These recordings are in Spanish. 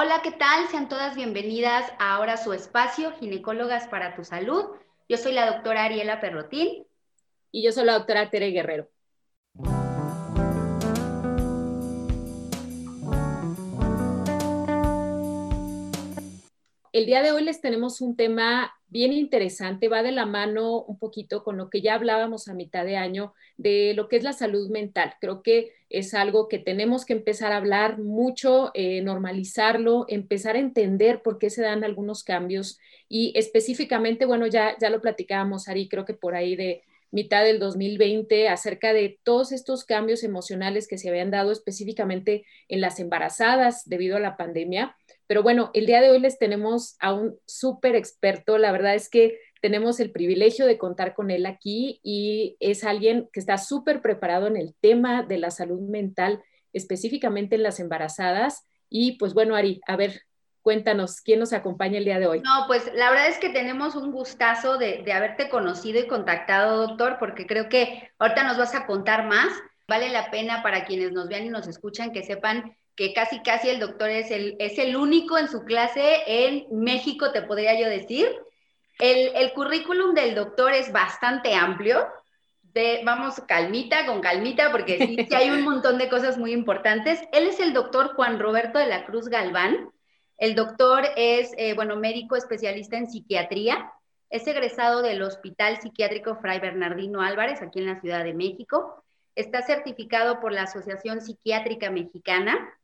Hola, ¿qué tal? Sean todas bienvenidas a ahora su espacio, Ginecólogas para tu Salud. Yo soy la doctora Ariela Perrotín. Y yo soy la doctora Tere Guerrero. El día de hoy les tenemos un tema bien interesante, va de la mano un poquito con lo que ya hablábamos a mitad de año de lo que es la salud mental. Creo que es algo que tenemos que empezar a hablar mucho, eh, normalizarlo, empezar a entender por qué se dan algunos cambios y específicamente, bueno, ya, ya lo platicábamos, Ari, creo que por ahí de mitad del 2020 acerca de todos estos cambios emocionales que se habían dado específicamente en las embarazadas debido a la pandemia pero bueno, el día de hoy les tenemos a un súper experto. La verdad es que tenemos el privilegio de contar con él aquí y es alguien que está súper preparado en el tema de la salud mental, específicamente en las embarazadas. Y pues bueno, Ari, a ver, cuéntanos, ¿quién nos acompaña el día de hoy? No, pues la verdad es que tenemos un gustazo de, de haberte conocido y contactado, doctor, porque creo que ahorita nos vas a contar más. Vale la pena para quienes nos vean y nos escuchan que sepan que casi casi el doctor es el, es el único en su clase en México, te podría yo decir. El, el currículum del doctor es bastante amplio. De, vamos calmita, con calmita, porque sí, sí, hay un montón de cosas muy importantes. Él es el doctor Juan Roberto de la Cruz Galván. El doctor es, eh, bueno, médico especialista en psiquiatría. Es egresado del Hospital Psiquiátrico Fray Bernardino Álvarez, aquí en la Ciudad de México. Está certificado por la Asociación Psiquiátrica Mexicana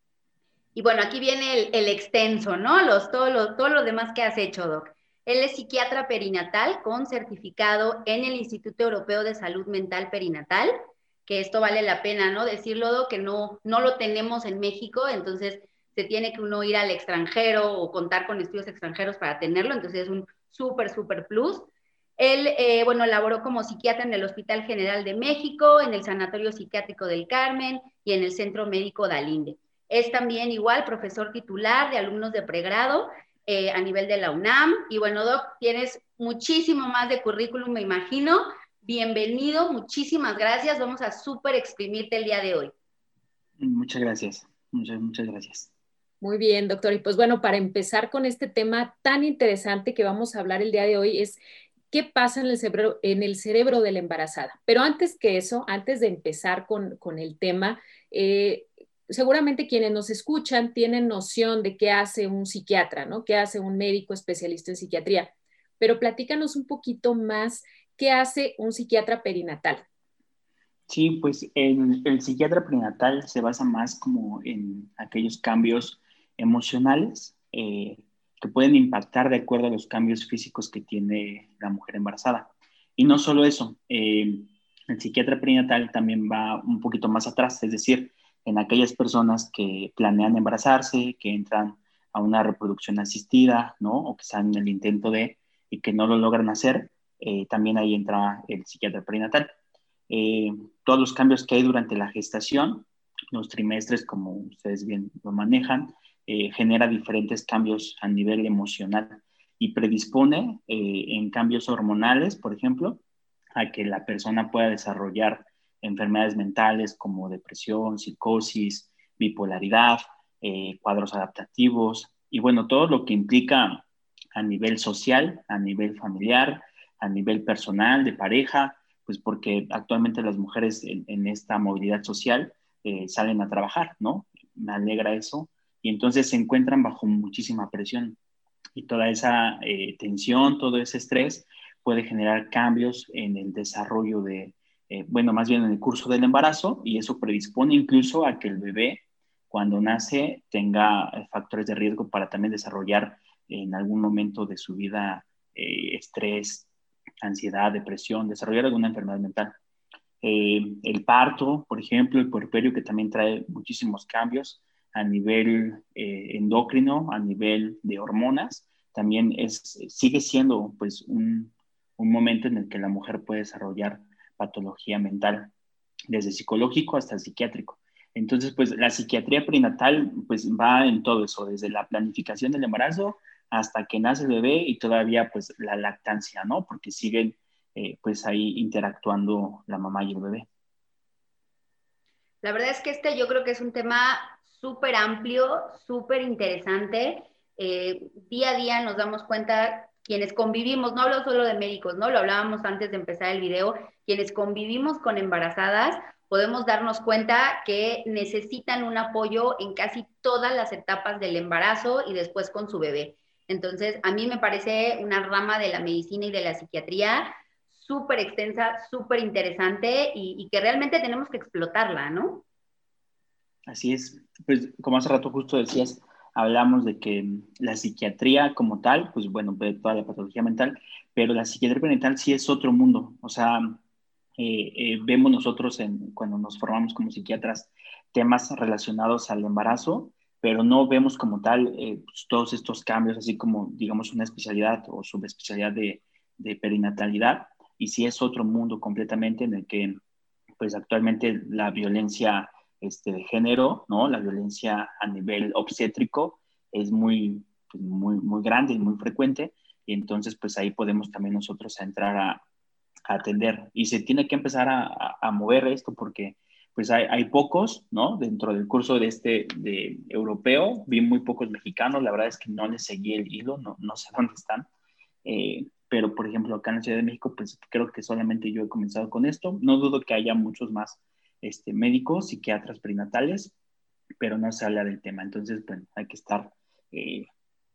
y bueno, aquí viene el, extenso, ¿no? Los, todo, lo, todo lo demás que has hecho, Doc. Él es psiquiatra perinatal con certificado en el Instituto Europeo de Salud Mental Perinatal, que esto vale la pena, ¿no? Decirlo, Doc, que no, no lo tenemos en México, entonces se tiene que uno ir al extranjero o contar con estudios extranjeros para tenerlo, entonces es un súper, súper plus. Él, eh, bueno, laboró como psiquiatra en el Hospital General de México, en el Sanatorio Psiquiátrico del Carmen y en el Centro Médico Dalinde. Es también igual profesor titular de alumnos de pregrado eh, a nivel de la UNAM. Y bueno, Doc, tienes muchísimo más de currículum, me imagino. Bienvenido, muchísimas gracias. Vamos a súper exprimirte el día de hoy. Muchas gracias, muchas, muchas gracias. Muy bien, doctor. Y pues bueno, para empezar con este tema tan interesante que vamos a hablar el día de hoy es qué pasa en el cerebro, en el cerebro de la embarazada. Pero antes que eso, antes de empezar con, con el tema, eh, seguramente quienes nos escuchan tienen noción de qué hace un psiquiatra, ¿no? ¿Qué hace un médico especialista en psiquiatría? Pero platícanos un poquito más, ¿qué hace un psiquiatra perinatal? Sí, pues el, el psiquiatra perinatal se basa más como en aquellos cambios emocionales eh, que pueden impactar de acuerdo a los cambios físicos que tiene la mujer embarazada. Y no solo eso, eh, el psiquiatra perinatal también va un poquito más atrás, es decir, en aquellas personas que planean embarazarse, que entran a una reproducción asistida, ¿no? O que están en el intento de y que no lo logran hacer, eh, también ahí entra el psiquiatra perinatal. Eh, todos los cambios que hay durante la gestación, los trimestres, como ustedes bien lo manejan, eh, genera diferentes cambios a nivel emocional y predispone en cambios hormonales, por ejemplo, a que la persona pueda desarrollar enfermedades mentales como depresión, psicosis, bipolaridad, eh, cuadros adaptativos y bueno, todo lo que implica a nivel social, a nivel familiar, a nivel personal, de pareja, pues porque actualmente las mujeres en, esta movilidad social eh, salen a trabajar, ¿no? Me alegra eso. Y entonces se encuentran bajo muchísima presión y toda esa eh, tensión, todo ese estrés puede generar cambios en el desarrollo de, eh, bueno, más bien en el curso del embarazo, y eso predispone incluso a que el bebé, cuando nace, tenga eh, factores de riesgo para también desarrollar en algún momento de su vida eh, estrés, ansiedad, depresión, desarrollar alguna enfermedad mental. el parto, por ejemplo, el puerperio, que también trae muchísimos cambios a nivel endocrino, a nivel de hormonas, también es, sigue siendo pues, un, un momento en el que la mujer puede desarrollar patología mental, desde psicológico hasta psiquiátrico. Entonces, pues la psiquiatría prenatal pues va en todo eso, desde la planificación del embarazo hasta que nace el bebé y todavía pues la lactancia, ¿no? Porque siguen eh, pues ahí interactuando la mamá y el bebé. La verdad es que este yo creo que es un tema súper amplio, súper interesante. Eh, día a día nos damos cuenta quienes convivimos, no hablo solo de médicos, ¿no? Lo hablábamos antes de empezar el video, quienes convivimos con embarazadas, podemos darnos cuenta que necesitan un apoyo en casi todas las etapas del embarazo y después con su bebé. Entonces, a mí me parece una rama de la medicina y de la psiquiatría súper extensa, súper interesante y, y, que realmente tenemos que explotarla, ¿no? Así es. Pues como hace rato justo decías, hablamos de que la psiquiatría como tal, pues bueno, toda la patología mental, pero la psiquiatría mental sí es otro mundo. O sea, eh, eh, vemos nosotros en, cuando nos formamos como psiquiatras temas relacionados al embarazo, pero no vemos como tal eh, pues, todos estos cambios, así como, digamos, una especialidad o subespecialidad de, de perinatalidad. Y sí es otro mundo completamente en el que, pues actualmente la violencia este, de género, ¿no? La violencia a nivel obstétrico es muy, pues, muy, muy grande y muy frecuente. Y entonces, pues ahí podemos también nosotros entrar a, atender. Y se tiene que empezar a, mover esto porque pues hay, hay, pocos, ¿no? Dentro del curso de este de europeo, vi muy pocos mexicanos, la verdad es que no les seguí el hilo, no, no sé dónde están. Eh, pero, por ejemplo, acá en la Ciudad de México, pues creo que solamente yo he comenzado con esto. No dudo que haya muchos más este, médicos, psiquiatras prenatales, pero no se habla del tema. Entonces, bueno, hay que estar eh,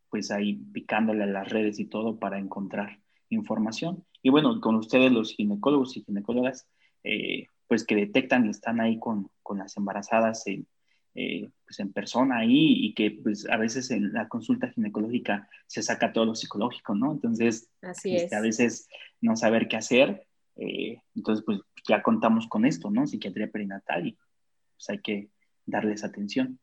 pues ahí picándole a las redes y todo para encontrar información. Y bueno, con ustedes los ginecólogos y ginecólogas, eh, pues que detectan y están ahí con, con las embarazadas en, eh, pues en persona ahí y que pues a veces en la consulta ginecológica se saca todo lo psicológico, ¿no? Entonces, Así este, a veces no saber qué hacer eh, entonces, pues ya contamos con esto, ¿no? Psiquiatría perinatal y pues hay que darles atención.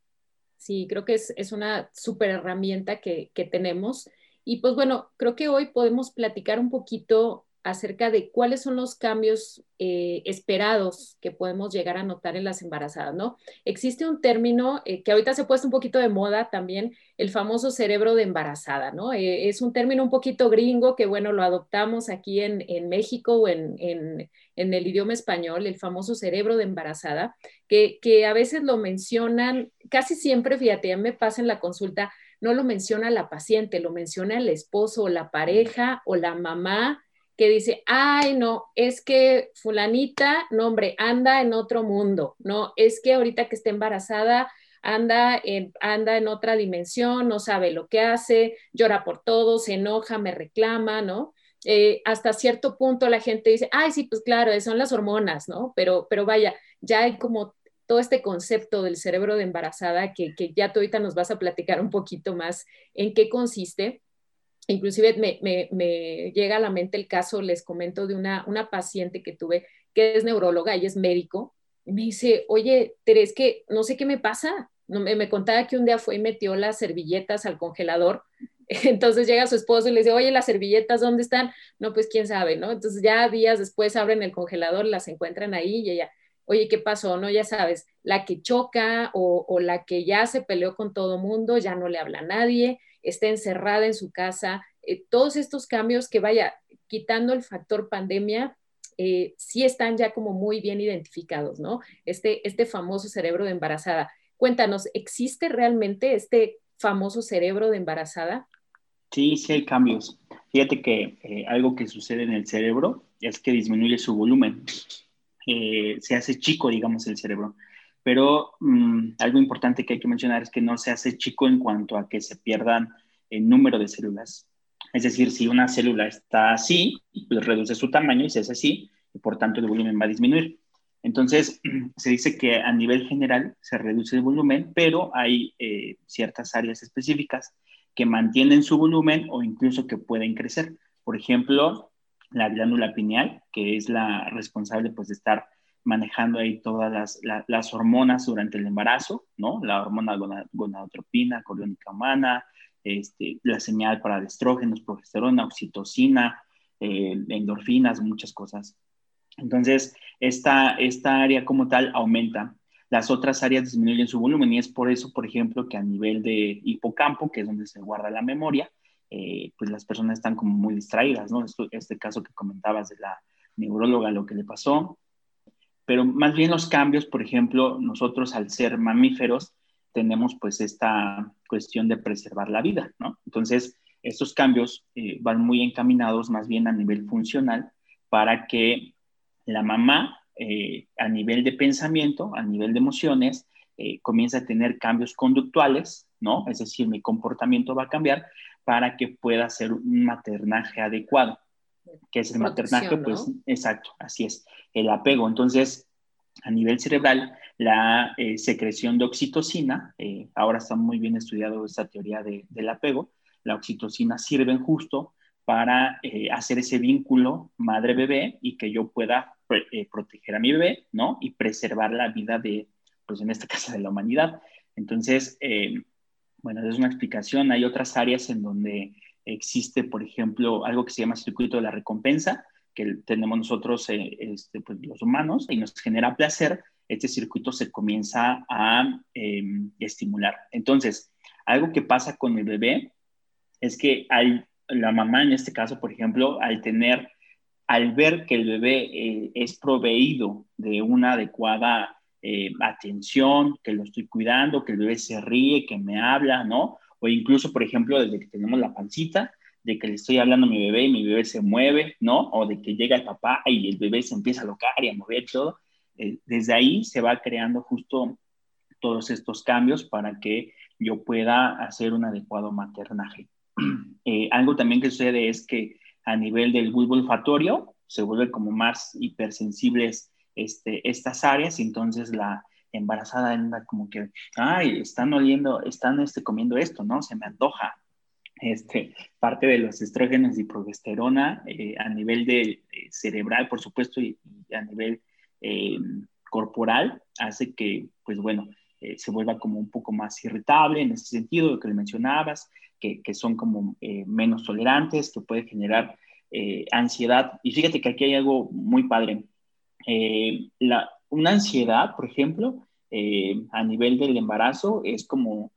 Sí, creo que es, es una súper herramienta que, que tenemos. Y pues bueno, creo que hoy podemos platicar un poquito acerca de cuáles son los cambios eh, esperados que podemos llegar a notar en las embarazadas, ¿no? Existe un término eh, que ahorita se ha puesto un poquito de moda también, el famoso cerebro de embarazada, ¿no? Eh, es un término un poquito gringo que, bueno, lo adoptamos aquí en, en México o en, en, en, el idioma español, el famoso cerebro de embarazada, que, que a veces lo mencionan, casi siempre, fíjate, ya me pasa en la consulta, no lo menciona la paciente, lo menciona el esposo o la pareja o la mamá que dice, ay, no, es que fulanita, no, hombre, anda en otro mundo, no, es que ahorita que está embarazada, anda en, anda en otra dimensión, no sabe lo que hace, llora por todo, se enoja, me reclama, ¿no? Eh, hasta cierto punto la gente dice, ay, sí, pues claro, son las hormonas, ¿no? Pero, pero vaya, ya hay como todo este concepto del cerebro de embarazada que, que ya tú ahorita nos vas a platicar un poquito más en qué consiste Inclusive me, llega a la mente el caso, les comento, de una, una paciente que tuve que es neuróloga, ella es médico, y me dice, oye, Teres, que no sé qué me pasa. No, me, me, contaba que un día fue y metió las servilletas al congelador. Entonces llega su esposo y le dice, oye, las servilletas, ¿dónde están? No, pues quién sabe, ¿no? Entonces ya días después abren el congelador, las encuentran ahí y ella, oye, ¿qué pasó? No, ya sabes, la que choca o, o la que ya se peleó con todo mundo, ya no le habla a nadie, está encerrada en su casa, eh, todos estos cambios que vaya quitando el factor pandemia, eh, sí están ya como muy bien identificados, ¿no? Este, este famoso cerebro de embarazada. Cuéntanos, ¿existe realmente este famoso cerebro de embarazada? Sí, sí hay cambios. Fíjate que eh, algo que sucede en el cerebro es que disminuye su volumen. se hace chico, digamos, el cerebro. Pero mm, algo importante que hay que mencionar es que no se hace chico en cuanto a que se pierdan el número de células. Es decir, si una célula está así, pues reduce su tamaño y se hace así, y por tanto el volumen va a disminuir. Entonces, se dice que a nivel general se reduce el volumen, pero hay eh, ciertas áreas específicas que mantienen su volumen o incluso que pueden crecer. Por ejemplo, la glándula pineal, que es la responsable pues, de estar manejando ahí todas las, las hormonas durante el embarazo, ¿no? La hormona gonadotropina, coriónica humana, este, la señal para estrógenos, progesterona, oxitocina, eh, endorfinas, muchas cosas. Entonces, esta, esta área como tal aumenta. Las otras áreas disminuyen su volumen y es por eso, por ejemplo, que a nivel de hipocampo, que es donde se guarda la memoria, eh, pues las personas están como muy distraídas, ¿no? este caso que comentabas de la neuróloga, lo que le pasó, pero más bien los cambios, por ejemplo, nosotros al ser mamíferos, tenemos pues esta cuestión de preservar la vida, ¿no? Entonces, estos cambios eh, van muy encaminados más bien a nivel funcional para que la mamá eh, a nivel de pensamiento, a nivel de emociones, eh, comience a tener cambios conductuales, ¿no? Es decir, mi comportamiento va a cambiar para que pueda ser un maternaje adecuado. Que es el maternaje? Pues exacto, así es, el apego. Entonces, a nivel cerebral, la eh, secreción de oxitocina, ahora está muy bien estudiado esta teoría del apego, la oxitocina sirve justo para hacer ese vínculo madre-bebé y que yo pueda eh, proteger a mi bebé, ¿no? Y preservar la vida de, pues en este caso, de la humanidad. Entonces, eh, bueno, es una explicación. Hay otras áreas en donde existe, por ejemplo, algo que se llama circuito de la recompensa, que tenemos nosotros, eh, este, pues, los humanos, y nos genera placer. Este circuito se comienza a em, estimular. Entonces, algo que pasa con el bebé es que al, la mamá, en este caso, por ejemplo, al tener al ver que el bebé eh, es proveído de una adecuada eh, atención, que lo estoy cuidando, que el bebé se ríe, que me habla, ¿no? O incluso, por ejemplo, desde que tenemos la pancita, de que le estoy hablando a mi bebé y mi bebé se mueve, ¿no? O de que llega el papá y el bebé se empieza a locar y a mover todo. Eh, desde ahí se va creando justo todos estos cambios para que yo pueda hacer un adecuado maternaje. algo también que sucede es que a nivel del bulbo olfatorio, se vuelve como más hipersensibles este, estas áreas entonces la embarazada anda como que, ay, están oliendo, están este, comiendo esto, ¿no? Se me antoja. Este, parte de los estrógenos y progesterona eh, a nivel de, eh, cerebral, por supuesto, y, a nivel eh, corporal, hace que, pues bueno, se vuelva como un poco más irritable en ese sentido, lo que le mencionabas, que, son como eh, menos tolerantes, que puede generar eh, ansiedad. Y fíjate que aquí hay algo muy padre. Eh, la, una ansiedad, por ejemplo, a nivel del embarazo es como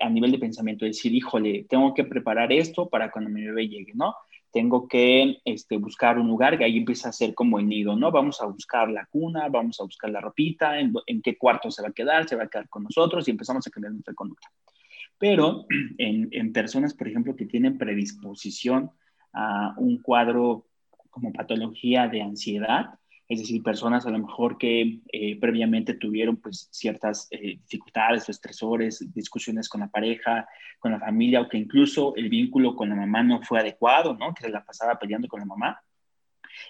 a nivel de pensamiento, decir, híjole, tengo que preparar esto para cuando mi bebé llegue, ¿no? Tengo que este, buscar un lugar que ahí empieza a ser como el nido, ¿no? Vamos a buscar la cuna, vamos a buscar la ropita, en qué cuarto se va a quedar, se va a quedar con nosotros y empezamos a cambiar nuestra conducta. Pero en, personas, por ejemplo, que tienen predisposición a un cuadro como patología de ansiedad, es decir, personas a lo mejor que eh, previamente tuvieron pues ciertas eh, dificultades o estresores, discusiones con la pareja, con la familia, o que incluso el vínculo con la mamá no fue adecuado, ¿no? Que se la pasaba peleando con la mamá,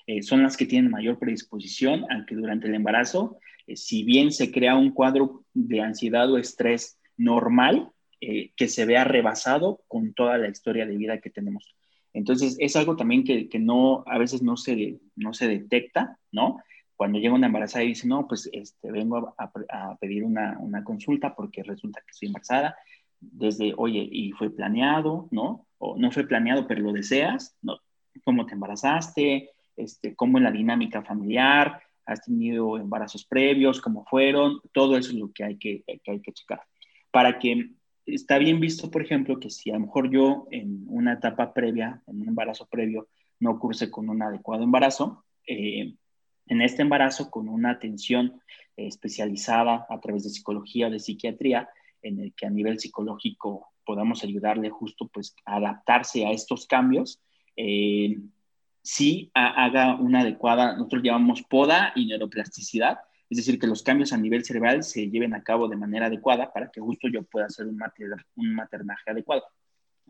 eh, son las que tienen mayor predisposición a que durante el embarazo, si bien se crea un cuadro de ansiedad o estrés normal, que se vea rebasado con toda la historia de vida que tenemos. Entonces, es algo también que, no, a veces no se, no se detecta, ¿no? Cuando llega una embarazada y dice, no, pues este, vengo a, a pedir una, una, consulta porque resulta que estoy embarazada, desde, oye, y fue planeado, ¿no? O no fue planeado, pero lo deseas, ¿no? ¿Cómo te embarazaste? Este, ¿Cómo es la dinámica familiar? ¿Has tenido embarazos previos? ¿Cómo fueron? Todo eso es lo que hay que, que hay que checar. Para que está bien visto, por ejemplo, que si a lo mejor yo en una etapa previa, en un embarazo previo, no curse con un adecuado embarazo, eh, en este embarazo con una atención especializada a través de psicología o de psiquiatría, en el que a nivel psicológico podamos ayudarle justo pues a adaptarse a estos cambios, eh, sí haga una adecuada, nosotros llamamos poda y neuroplasticidad, es decir, que los cambios a nivel cerebral se lleven a cabo de manera adecuada para que justo yo pueda hacer un, maternaje adecuado.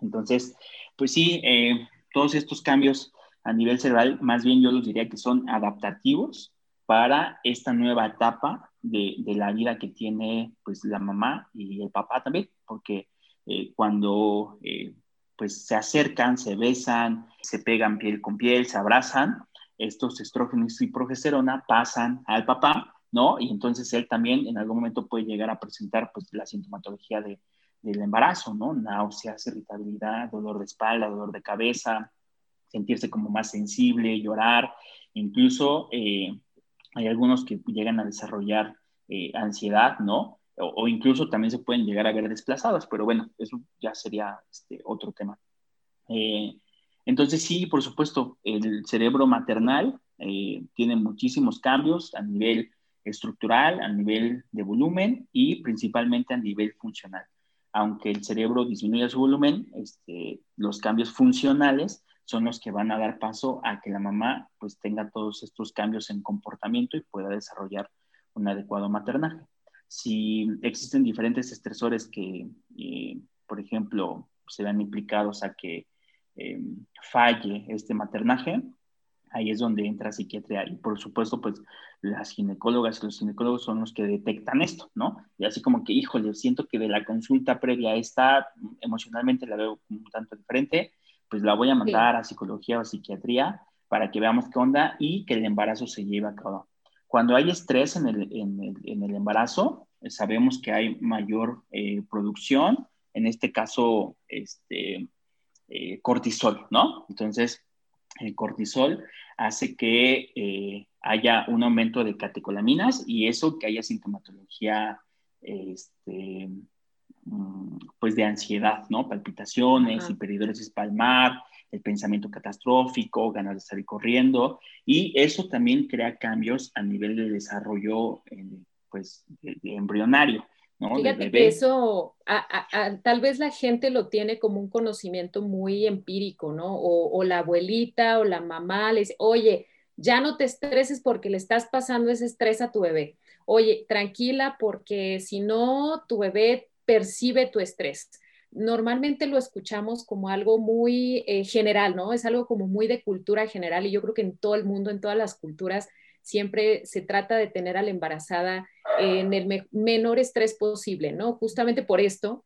Entonces, pues sí, eh, todos estos cambios a nivel cerebral, más bien yo los diría que son adaptativos para esta nueva etapa de, de la vida que tiene pues la mamá y el papá también, porque eh, cuando eh, pues se acercan, se besan, se pegan piel con piel, se abrazan, estos estrógenos y progesterona pasan al papá ¿no? Y entonces él también en algún momento puede llegar a presentar pues la sintomatología de, del embarazo, ¿no? Náuseas, irritabilidad, dolor de espalda, dolor de cabeza, sentirse como más sensible, llorar, incluso eh, hay algunos que llegan a desarrollar eh, ansiedad, ¿no? O, incluso también se pueden llegar a ver desplazados, pero bueno, eso ya sería este, otro tema. Eh, entonces sí, por supuesto, el cerebro maternal tiene muchísimos cambios a nivel estructural, a nivel de volumen y principalmente a nivel funcional. Aunque el cerebro disminuya su volumen, este, los cambios funcionales son los que van a dar paso a que la mamá pues tenga todos estos cambios en comportamiento y pueda desarrollar un adecuado maternaje. Si existen diferentes estresores que, eh, por ejemplo, se vean implicados a que eh, falle este maternaje, ahí es donde entra psiquiatría. Y por supuesto, pues las ginecólogas y los ginecólogos son los que detectan esto, ¿no? Y así como que, híjole, siento que de la consulta previa a esta, emocionalmente la veo un tanto diferente, pues la voy a mandar a psicología o psiquiatría para que veamos qué onda y que el embarazo se lleve a cabo. Cuando hay estrés en el, en el, en el embarazo, sabemos que hay mayor eh, producción, en este caso, este, eh, cortisol, ¿no? Entonces, el cortisol hace que eh, haya un aumento de catecolaminas y eso que haya sintomatología este, mm, pues de ansiedad, ¿no? Palpitaciones, hiperhidrosis palmar, el pensamiento catastrófico, ganas de salir corriendo y eso también crea cambios a nivel de desarrollo pues embrionario. Fíjate que eso, tal vez la gente lo tiene como un conocimiento muy empírico, ¿no? O, la abuelita o la mamá le dice, oye, ya no te estreses porque le estás pasando ese estrés a tu bebé. Oye, tranquila porque si no, tu bebé percibe tu estrés. Normalmente lo escuchamos como algo muy eh, general, ¿no? Es algo como muy de cultura general y yo creo que en todo el mundo, en todas las culturas, siempre se trata de tener a la embarazada en el menor estrés posible, ¿no? Justamente por esto,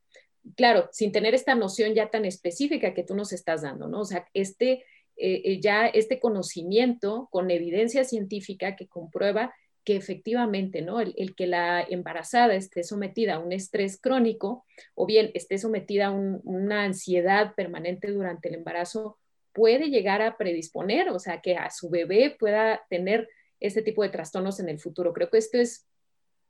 claro, sin tener esta noción ya tan específica que tú nos estás dando, ¿no? O sea, este, eh, eh, ya este conocimiento con evidencia científica que comprueba que efectivamente, ¿no? El, que la embarazada esté sometida a un estrés crónico o bien esté sometida a una ansiedad permanente durante el embarazo puede llegar a predisponer, o sea, que a su bebé pueda tener este tipo de trastornos en el futuro. Creo que esto es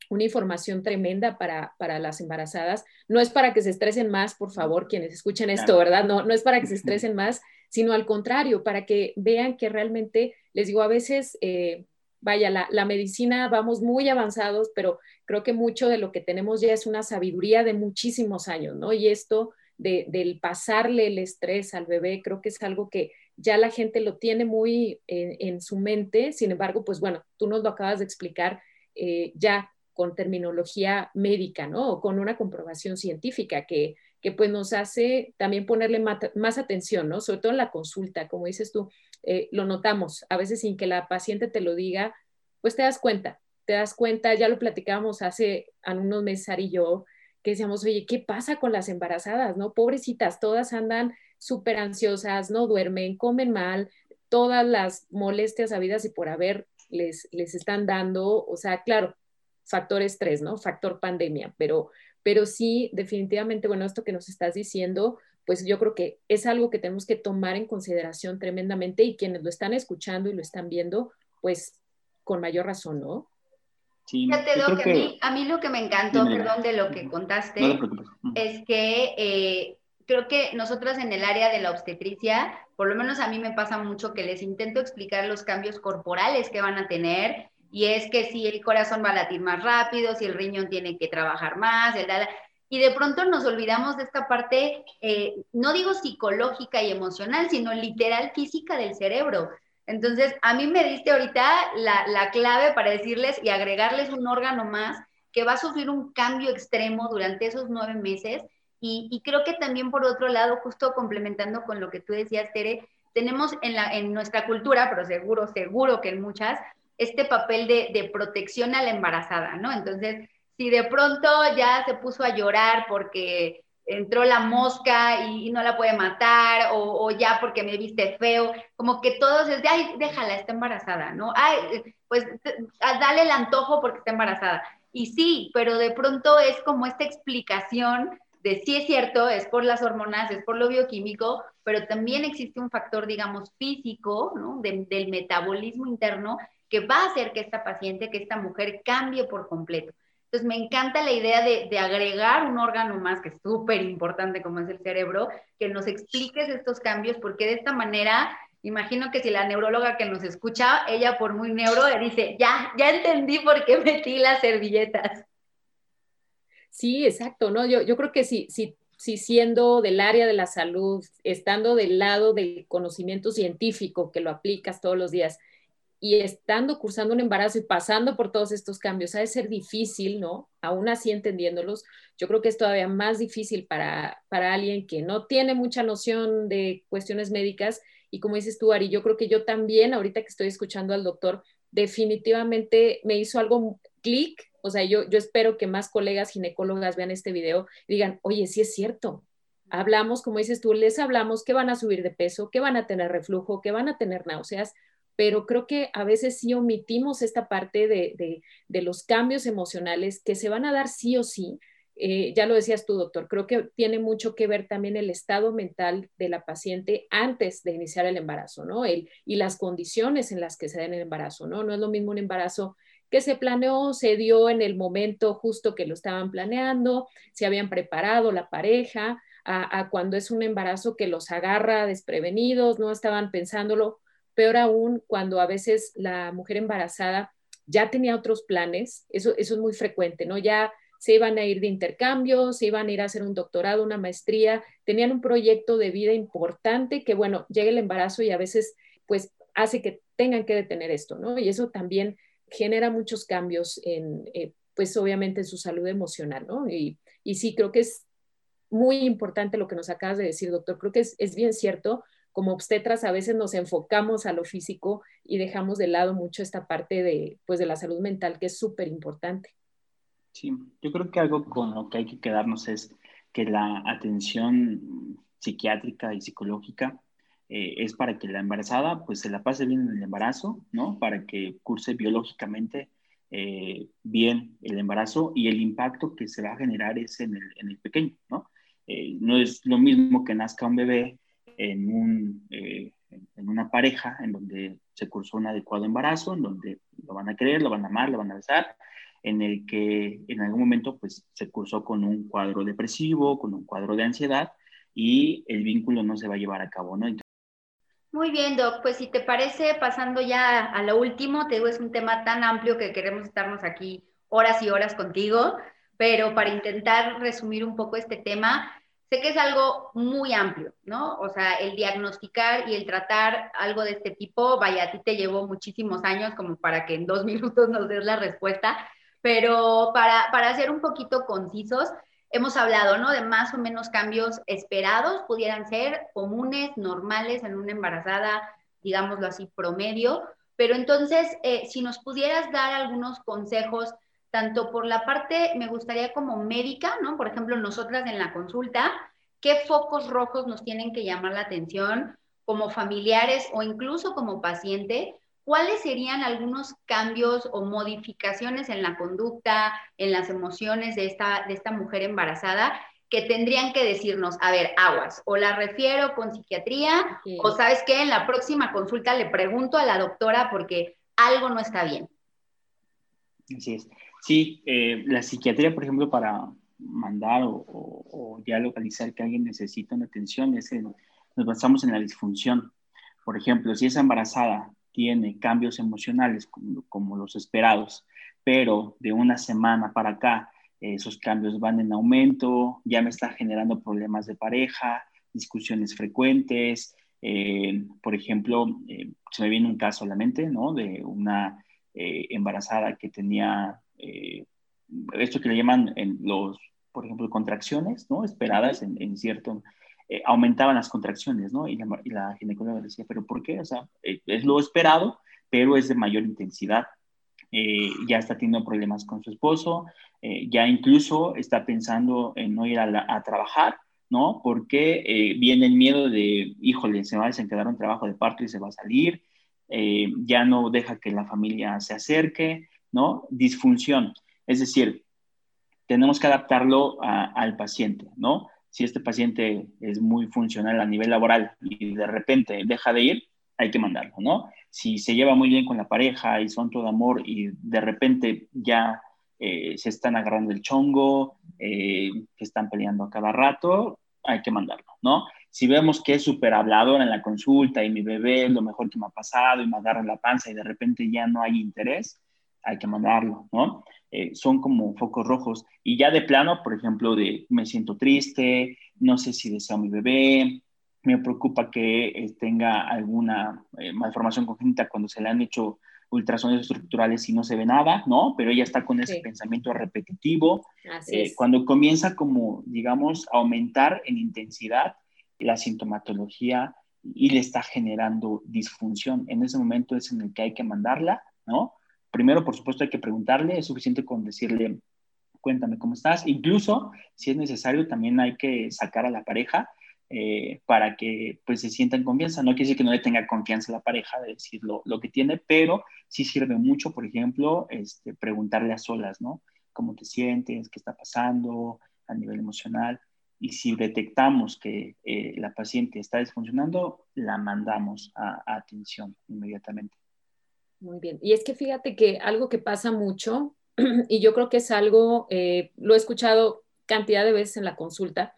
una información tremenda para, las embarazadas. No es para que se estresen más, por favor, quienes escuchen esto, ¿verdad? No, no es para que se estresen más, sino al contrario, para que vean que realmente, les digo, a veces, eh, vaya, la, medicina vamos muy avanzados, pero creo que mucho de lo que tenemos ya es una sabiduría de muchísimos años, ¿no? Y esto del pasarle el estrés al bebé, creo que es algo que ya la gente lo tiene muy en, su mente, sin embargo, pues bueno, tú nos lo acabas de explicar eh, ya con terminología médica, ¿no? O con una comprobación científica que, que pues nos hace también ponerle más, atención, ¿no? Sobre todo en la consulta, como dices tú, eh, lo notamos, a veces sin que la paciente te lo diga, pues te das cuenta, te das cuenta, ya lo platicábamos hace unos meses, Ari y yo, que decíamos, oye, ¿qué pasa con las embarazadas, no? Pobrecitas, todas andan súper ansiosas, no duermen, comen mal, todas las molestias habidas y por haber les, les están dando, o sea, claro, factor estrés, ¿no? Factor pandemia, pero, pero sí, definitivamente, bueno, esto que nos estás diciendo, pues yo creo que es algo que tenemos que tomar en consideración tremendamente y quienes lo están escuchando y lo están viendo, pues con mayor razón, ¿no? Sí, Fíjate, que, a, mí, lo que me encantó, perdón, de lo que contaste, es que eh, creo que nosotras en el área de la obstetricia, por lo menos a mí me pasa mucho que les intento explicar los cambios corporales que van a tener, y es que si el corazón va a latir más rápido, si el riñón tiene que trabajar más, el, y de pronto nos olvidamos de esta parte, eh, no digo psicológica y emocional, sino literal física del cerebro. Entonces, a mí me diste ahorita la, la clave para decirles y agregarles un órgano más que va a sufrir un cambio extremo durante esos nueve meses y, creo que también por otro lado, justo complementando con lo que tú decías, Tere, tenemos en, la, en nuestra cultura, pero seguro, seguro que en muchas, este papel de, de protección a la embarazada, ¿no? Entonces, si de pronto ya se puso a llorar porque entró la mosca y, no la puede matar, o, ya porque me viste feo, como que todos es de, ay, déjala, está embarazada, ¿no? Ay, pues dale el antojo porque está embarazada. Y sí, pero de pronto es como esta explicación sí es cierto, es por las hormonas, es por lo bioquímico, pero también existe un factor, digamos, físico, ¿no? del metabolismo interno que va a hacer que esta paciente, que esta mujer cambie por completo. Entonces, me encanta la idea de, de agregar un órgano más, que es súper importante como es el cerebro, que nos expliques estos cambios, porque de esta manera Imagino que si la neuróloga que nos escucha, ella por muy neuro, dice, ya, ya entendí por qué metí las servilletas. Sí, exacto, ¿no? Yo, yo creo que si, si, si siendo del área de la salud, estando del lado del conocimiento científico que lo aplicas todos los días y estando cursando un embarazo y pasando por todos estos cambios, ha de ser difícil, ¿no? Aún así entendiéndolos, yo creo que es todavía más difícil para, para alguien que no tiene mucha noción de cuestiones médicas. Y como dices tú, Ari, yo creo que yo también, ahorita que estoy escuchando al doctor, definitivamente me hizo algo clic o sea, yo, yo espero que más colegas ginecólogas vean este video y digan, oye, sí es cierto. Hablamos, como dices tú, les hablamos que van a subir de peso, que van a tener reflujo, que van a tener náuseas, pero creo que a veces sí omitimos esta parte de, de, los cambios emocionales que se van a dar sí o sí. Eh, ya lo decías tú, doctor, creo que tiene mucho que ver también el estado mental de la paciente antes de iniciar el embarazo, ¿no? El, y las condiciones en las que se da el embarazo, ¿no? No es lo mismo un embarazo que se planeó, se dio en el momento justo que lo estaban planeando, se habían preparado la pareja, a, cuando es un embarazo que los agarra desprevenidos, no estaban pensándolo, peor aún cuando a veces la mujer embarazada ya tenía otros planes, eso, eso es muy frecuente, ¿no? Ya se iban a ir de intercambio, se iban a ir a hacer un doctorado, una maestría, tenían un proyecto de vida importante que, bueno, llega el embarazo y a veces, pues, hace que tengan que detener esto, ¿no? Y eso también genera muchos cambios en, eh, pues obviamente en su salud emocional, ¿no? Y, y, sí, creo que es muy importante lo que nos acabas de decir, doctor. Creo que es, es bien cierto. Como obstetras a veces nos enfocamos a lo físico y dejamos de lado mucho esta parte de, pues, de la salud mental que es súper importante. Sí, yo creo que algo con lo que hay que quedarnos es que la atención psiquiátrica y psicológica eh, es para que la embarazada pues se la pase bien en el embarazo, ¿no? Para que curse biológicamente eh, bien el embarazo y el impacto que se va a generar es en el, en el pequeño, ¿no? Eh, no es lo mismo que nazca un bebé en, un, en una pareja en donde se cursó un adecuado embarazo, en donde lo van a querer, lo van a amar, lo van a besar, en el que en algún momento pues se cursó con un cuadro depresivo, con un cuadro de ansiedad y el vínculo no se va a llevar a cabo, ¿no? Muy bien, Doc. Pues si te parece, pasando ya a lo último, te digo, es un tema tan amplio que queremos estarnos aquí horas y horas contigo, pero para intentar resumir un poco este tema, sé que es algo muy amplio, ¿no? O sea, el diagnosticar y el tratar algo de este tipo, vaya, a ti te llevó muchísimos años como para que en dos minutos nos des la respuesta, pero para, para ser un poquito concisos, Hemos hablado, ¿no? De más o menos cambios esperados, pudieran ser comunes, normales en una embarazada, digámoslo así, promedio. Pero entonces, eh, si nos pudieras dar algunos consejos, tanto por la parte, me gustaría como médica, ¿no? Por ejemplo, nosotras en la consulta, ¿qué focos rojos nos tienen que llamar la atención como familiares o incluso como paciente ¿cuáles serían algunos cambios o modificaciones en la conducta, en las emociones de esta, de esta mujer embarazada que tendrían que decirnos, a ver, aguas, o la refiero con psiquiatría, o sabes qué, en la próxima consulta le pregunto a la doctora porque algo no está bien. Así es. Sí, eh, la psiquiatría, por ejemplo, para mandar o, ya localizar que alguien necesita una atención, es nos basamos en la disfunción. Por ejemplo, si es embarazada tiene cambios emocionales como, los esperados, pero de una semana para acá esos cambios van en aumento, ya me está generando problemas de pareja, discusiones frecuentes. Eh, por ejemplo, eh, se me viene un caso a la mente, ¿no? De una eh, embarazada que tenía esto que le llaman los, por ejemplo, contracciones, ¿no? Esperadas en, en cierto eh, aumentaban las contracciones, ¿no? Y la, ginecóloga decía, ¿pero por qué? O sea, eh, es lo esperado, pero es de mayor intensidad. Eh, ya está teniendo problemas con su esposo, ya incluso está pensando en no ir a, trabajar, ¿no? Porque viene el miedo de, híjole, se va a desencadenar un trabajo de parto y se va a salir, ya no deja que la familia se acerque, ¿no? Disfunción. Es decir, tenemos que adaptarlo al paciente, ¿no? Si este paciente es muy funcional a nivel laboral y de repente deja de ir, hay que mandarlo, ¿no? Si se lleva muy bien con la pareja y son todo amor y de repente ya eh, se están agarrando el chongo, eh, que están peleando a cada rato, hay que mandarlo, ¿no? Si vemos que es súper hablador en la consulta y mi bebé es lo mejor que me ha pasado y me agarra la panza y de repente ya no hay interés, hay que mandarlo, ¿no? Eh, son como focos rojos. Y ya de plano, por ejemplo, de me siento triste, no sé si deseo a mi bebé, me preocupa que eh, tenga alguna eh, malformación congénita cuando se le han hecho ultrasonidos estructurales y no se ve nada, ¿no? Pero ella está con ese pensamiento repetitivo. Eh, cuando comienza como, digamos, a aumentar en intensidad la sintomatología y le está generando disfunción. En ese momento es en el que hay que mandarla, ¿no? Primero, por supuesto, hay que preguntarle, es suficiente con decirle, cuéntame cómo estás. Incluso, si es necesario, también hay que sacar a la pareja eh, para que pues se sienta en confianza. No quiere decir que no le tenga confianza a la pareja de decir lo, que tiene, pero sí sirve mucho, por ejemplo, este, preguntarle a solas, ¿no? ¿Cómo te sientes? ¿Qué está pasando a nivel emocional? Y si detectamos que eh, la paciente está disfuncionando, la mandamos a, atención inmediatamente. Muy bien. Y es que fíjate que algo que pasa mucho, y yo creo que es algo, eh, lo he escuchado cantidad de veces en la consulta,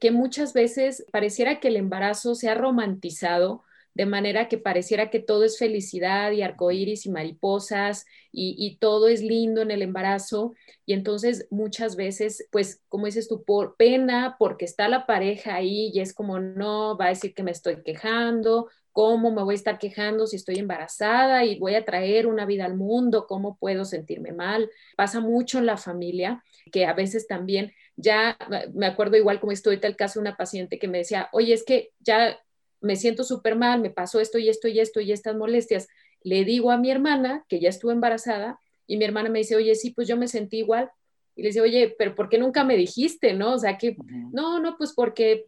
que muchas veces pareciera que el embarazo se ha romantizado de manera que pareciera que todo es felicidad y arcoíris y mariposas y, todo es lindo en el embarazo. Y entonces muchas veces, pues, como dices tú, por pena, porque está la pareja ahí y es como, no, va a decir que me estoy quejando, ¿cómo me voy a estar quejando si estoy embarazada y voy a traer una vida al mundo? ¿Cómo puedo sentirme mal? Pasa mucho en la familia que a veces también ya me acuerdo igual como estoy el caso de una paciente que me decía, oye, es que ya me siento súper mal, me pasó esto y esto y esto y estas molestias. Le digo a mi hermana que ya estuvo embarazada y mi hermana me dice, oye, sí, pues yo me sentí igual. Y le dice, oye, pero ¿por qué nunca me dijiste, no? O sea, que, no, no, pues porque,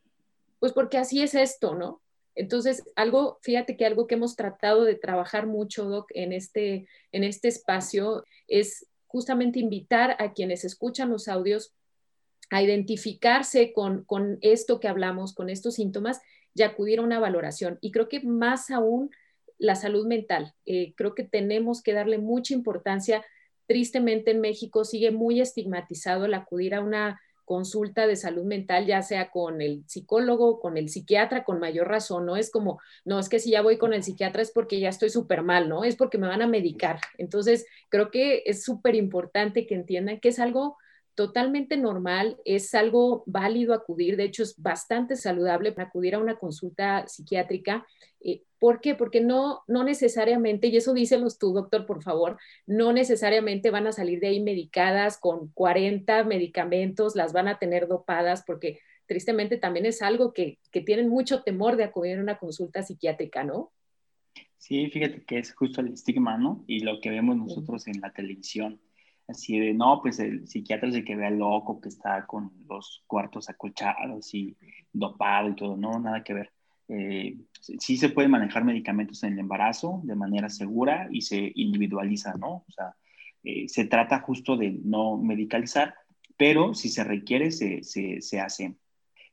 pues porque así es esto, ¿no? Entonces, algo, fíjate que algo que hemos tratado de trabajar mucho, Doc, en este, en este espacio es justamente invitar a quienes escuchan los audios a identificarse con, esto que hablamos, con estos síntomas y acudir a una valoración. Y creo que más aún la salud mental. Eh, creo que tenemos que darle mucha importancia. Tristemente en México sigue muy estigmatizado el acudir a una consulta de salud mental, ya sea con el psicólogo, con el psiquiatra, con mayor razón, ¿no? Es como, no, es que si ya voy con el psiquiatra es porque ya estoy súper mal, ¿no? Es porque me van a medicar. Entonces, creo que es súper importante que entiendan que es algo totalmente normal, es algo válido acudir, de hecho es bastante saludable para acudir a una consulta psiquiátrica. Eh, ¿Por qué? Porque no, no necesariamente, y eso díselos tú, doctor, por favor, no necesariamente van a salir de ahí medicadas con 40 medicamentos, las van a tener dopadas, porque tristemente también es algo que, que tienen mucho temor de acudir a una consulta psiquiátrica, ¿no? Sí, fíjate que es justo el estigma, ¿no? Y lo que vemos nosotros en la televisión así de, no, pues el psiquiatra es el que ve al loco que está con los cuartos acolchados y dopado y todo, no, nada que ver. Eh, sí se pueden manejar medicamentos en el embarazo de manera segura y se individualiza, ¿no? O sea, eh, se trata justo de no medicalizar, pero si se requiere, se, se, se hace.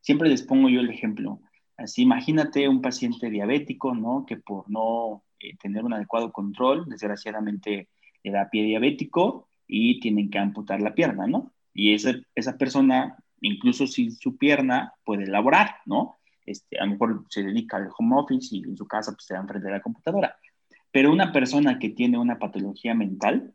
Siempre les pongo yo el ejemplo. Así, imagínate un paciente diabético, ¿no? Que por no eh, tener un adecuado control, desgraciadamente le da pie diabético y tienen que amputar la pierna, ¿no? Y esa, esa persona, incluso sin su pierna, puede laborar, ¿no? Este, a lo mejor se dedica al home office y en su casa pues, se da frente a la computadora. Pero una persona que tiene una patología mental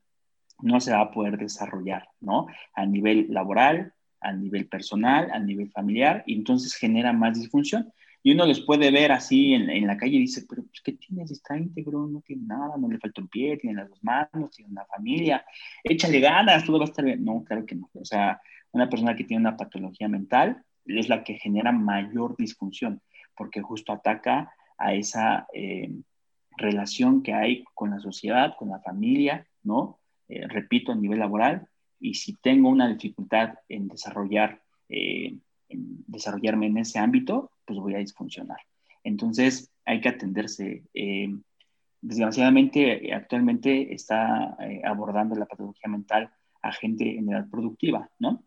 no se va a poder desarrollar, ¿no? A nivel laboral, a nivel personal, a nivel familiar, y entonces genera más disfunción. Y uno los puede ver así en, en la calle y dice, pero pues, ¿qué tienes? Está íntegro, no tiene nada, no le falta un pie, tiene las dos manos, tiene una familia, échale ganas, todo va a estar bien. No, claro que no. O sea, una persona que tiene una patología mental es la que genera mayor disfunción, porque justo ataca a esa eh, relación que hay con la sociedad, con la familia, ¿no? Eh, repito, a nivel laboral, y si tengo una dificultad en desarrollar, eh, en desarrollarme en ese ámbito, pues voy a disfuncionar. Entonces, hay que atenderse. Eh, desgraciadamente, actualmente está eh, abordando la patología mental a gente en edad productiva, ¿no?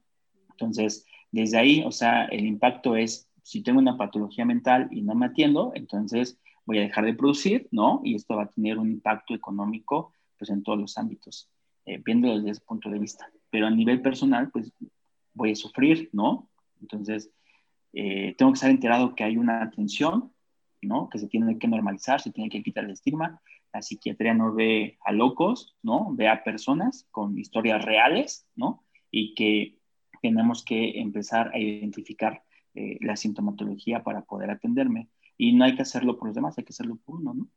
Entonces, desde ahí, o sea, el impacto es, si tengo una patología mental y no me atiendo, entonces voy a dejar de producir, ¿no? Y esto va a tener un impacto económico, pues, en todos los ámbitos, eh, desde ese punto de vista. Pero a nivel personal, pues, voy a sufrir, ¿no? Entonces, eh, tengo que estar enterado que hay una atención, ¿no? Que se tiene que normalizar, se tiene que quitar el estigma. La psiquiatría no ve a locos, ¿no? Ve a personas con historias reales, ¿no? Y que tenemos que empezar a identificar eh, la sintomatología para poder atenderme. Y no hay que hacerlo por los demás, hay que hacerlo por uno, ¿no?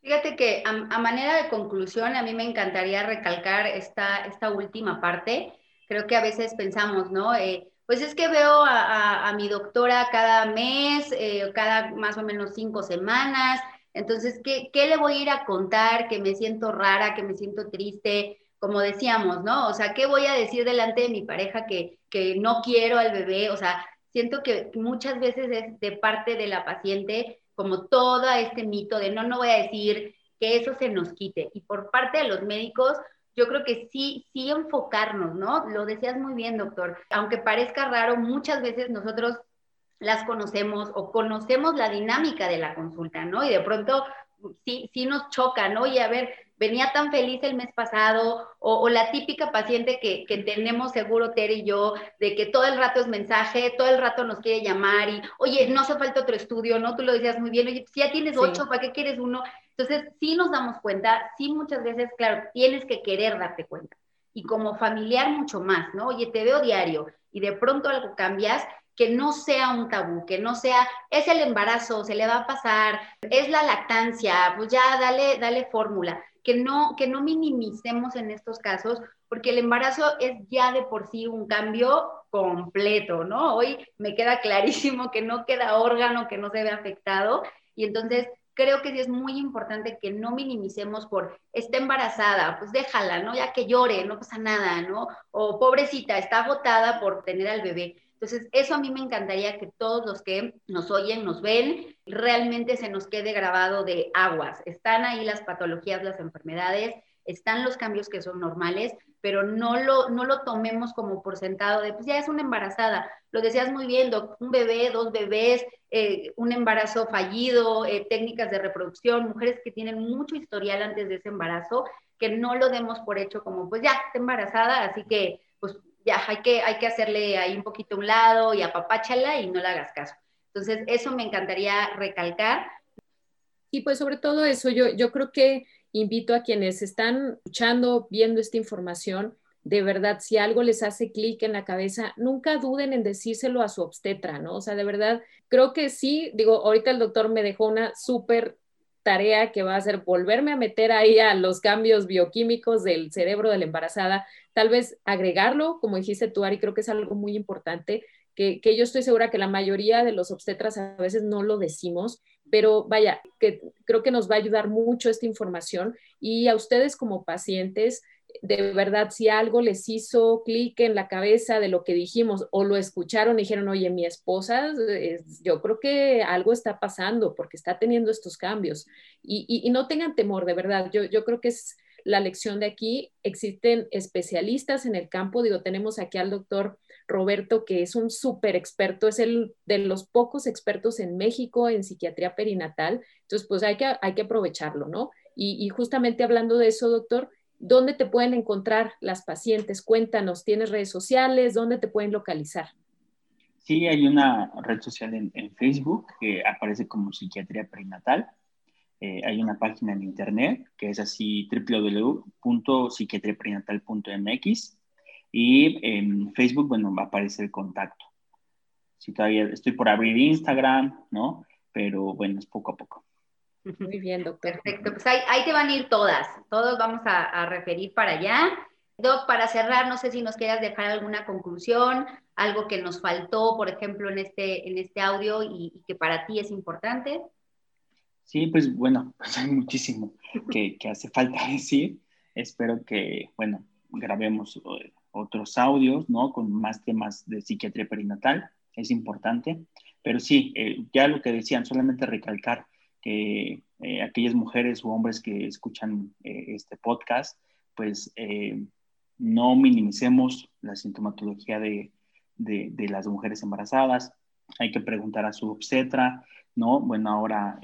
Fíjate que a, manera de conclusión, a mí me encantaría recalcar esta, esta última parte. Creo que a veces pensamos, ¿no? Eh, pues es que veo a, mi doctora cada mes, eh, cada más o menos cinco semanas. Entonces, ¿qué, ¿qué, le voy a ir a contar? Que me siento rara, que me siento triste, como decíamos, ¿no? O sea, ¿qué voy a decir delante de mi pareja que, que no quiero al bebé? O sea, siento que muchas veces es de parte de la paciente como todo este mito de no, no voy a decir que eso se nos quite. Y por parte de los médicos, yo creo que sí, sí enfocarnos, ¿no? Lo decías muy bien, doctor. Aunque parezca raro, muchas veces nosotros las conocemos o conocemos la dinámica de la consulta, ¿no? Y de pronto sí, sí nos choca, ¿no? Y a ver, venía tan feliz el mes pasado, o, la típica paciente que, que, tenemos seguro, Ter y yo, de que todo el rato es mensaje, todo el rato nos quiere llamar y, oye, no hace falta otro estudio, ¿no? Tú lo decías muy bien, oye, si ya tienes ocho, ¿para qué quieres uno? Entonces, sí nos damos cuenta, sí muchas veces, claro, tienes que querer darte cuenta. Y como familiar mucho más, ¿no? Oye, te veo diario y de pronto algo cambias, que no sea un tabú, que no sea, es el embarazo, se le va a pasar, es la lactancia, pues ya dale, dale fórmula que no, que no minimicemos en estos casos, porque el embarazo es ya de por sí un cambio completo, ¿no? Hoy me queda clarísimo que no queda órgano que no se ve afectado y entonces creo que sí es muy importante que no minimicemos por, está embarazada, pues déjala, ¿no? Ya que llore, no pasa nada, ¿no? O pobrecita, está agotada por tener al bebé. Entonces, eso a mí me encantaría que todos los que nos oyen, nos ven, realmente se nos quede grabado de aguas. Están ahí las patologías, las enfermedades, están los cambios que son normales, pero no lo, no lo tomemos como por sentado de, pues ya es una embarazada. Lo decías muy bien, un bebé, dos bebés, eh, un embarazo fallido, eh, técnicas de reproducción, mujeres que tienen mucho historial antes de ese embarazo, que no lo demos por hecho como, pues ya, está embarazada, así que pues ya hay que, hay que hacerle ahí un poquito un lado y apapáchala y no le hagas caso. Entonces, eso me encantaría recalcar. Y pues sobre todo eso, yo, yo creo que invito a quienes están escuchando, viendo esta información, de verdad, si algo les hace clic en la cabeza, nunca duden en decírselo a su obstetra, ¿no? O sea, de verdad, creo que sí, digo, ahorita el doctor me dejó una súper tarea que va a ser volverme a meter ahí a los cambios bioquímicos del cerebro de la embarazada, tal vez agregarlo, como dijiste tú, Ari, creo que es algo muy importante, que, que, yo estoy segura que la mayoría de los obstetras a veces no lo decimos, pero vaya, que creo que nos va a ayudar mucho esta información y a ustedes como pacientes, de verdad, si algo les hizo clic en la cabeza de lo que dijimos o lo escucharon y dijeron, oye, mi esposa, yo creo que algo está pasando porque está teniendo estos cambios. Y, no tengan temor, de verdad, yo, yo creo que es la lección de aquí. Existen especialistas en el campo, digo, tenemos aquí al doctor Roberto, que es un súper experto, es el de los pocos expertos en México en psiquiatría perinatal. Entonces, pues hay que, hay que aprovecharlo, ¿no? y justamente hablando de eso, doctor, ¿Dónde te pueden encontrar las pacientes? Cuéntanos, ¿tienes redes sociales? ¿Dónde te pueden localizar? Sí, hay una red social en, Facebook que aparece como Psiquiatría Perinatal. Eh, hay una página en internet que es así www.psiquiatriaperinatal.mx y en Facebook, bueno, va a aparecer el contacto. Si todavía estoy por abrir Instagram, ¿no? Pero bueno, es poco a poco. Muy bien, doctor. Perfecto, pues ahí, te van a ir todas, todos vamos a, referir para allá. Doc, para cerrar, no sé si nos quieras dejar alguna conclusión, algo que nos faltó, por ejemplo, en este, en este audio y, que para ti es importante. Sí, pues bueno, pues hay muchísimo que, que hace falta decir. Espero que, bueno, grabemos eh, otros audios, ¿no? Con más temas de psiquiatría perinatal, es importante. Pero sí, eh, ya lo que decían, solamente recalcar, que eh, aquellas mujeres u hombres que escuchan eh, este podcast, pues no minimicemos la sintomatología de, de, las mujeres embarazadas. Hay que preguntar a su obstetra, ¿no? Bueno, ahora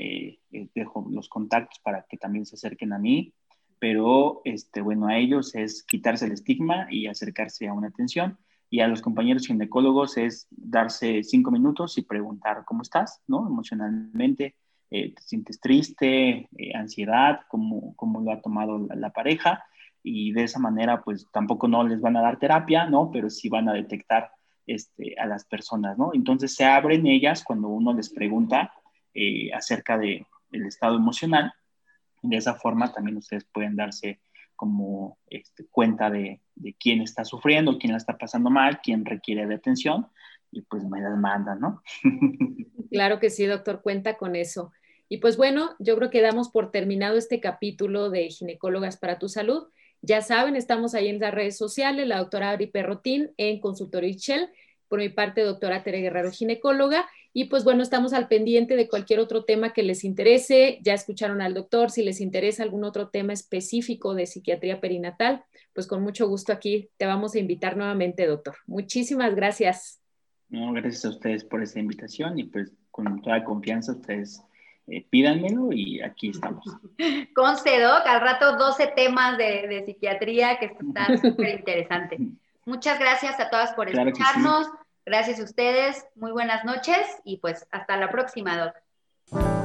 dejo los contactos para que también se acerquen a mí, pero este, bueno, a ellos es quitarse el estigma y acercarse a una atención. y a los compañeros ginecólogos es darse cinco minutos y preguntar cómo estás, ¿no? Emocionalmente, eh, te sientes triste, eh, ansiedad, cómo, cómo, lo ha tomado la, pareja y de esa manera pues tampoco no les van a dar terapia, ¿no? Pero sí van a detectar este, a las personas, ¿no? Entonces se abren ellas cuando uno les pregunta eh, acerca de, del estado emocional. De esa forma también ustedes pueden darse como este, cuenta de, quién está sufriendo, quién la está pasando mal, quién requiere de atención y pues me las mandan, ¿no? Claro que sí, doctor, cuenta con eso. Y pues bueno, yo creo que damos por terminado este capítulo de Ginecólogas para tu Salud. Ya saben, estamos ahí en las redes sociales, la doctora Ari Perrotín en Consultorio Ichel, por mi parte, doctora Tere Guerrero, ginecóloga. Y pues bueno, estamos al pendiente de cualquier otro tema que les interese. Ya escucharon al doctor, si les interesa algún otro tema específico de psiquiatría perinatal, pues con mucho gusto aquí te vamos a invitar nuevamente, doctor. Muchísimas gracias. No, gracias a ustedes por esta invitación y pues con toda confianza ustedes eh, pídanmelo y aquí estamos. Conste, Doc, al rato 12 temas de, psiquiatría que está súper interesante. Muchas gracias a todas por escucharnos. Gracias a ustedes. Muy buenas noches y pues hasta la próxima, Doc.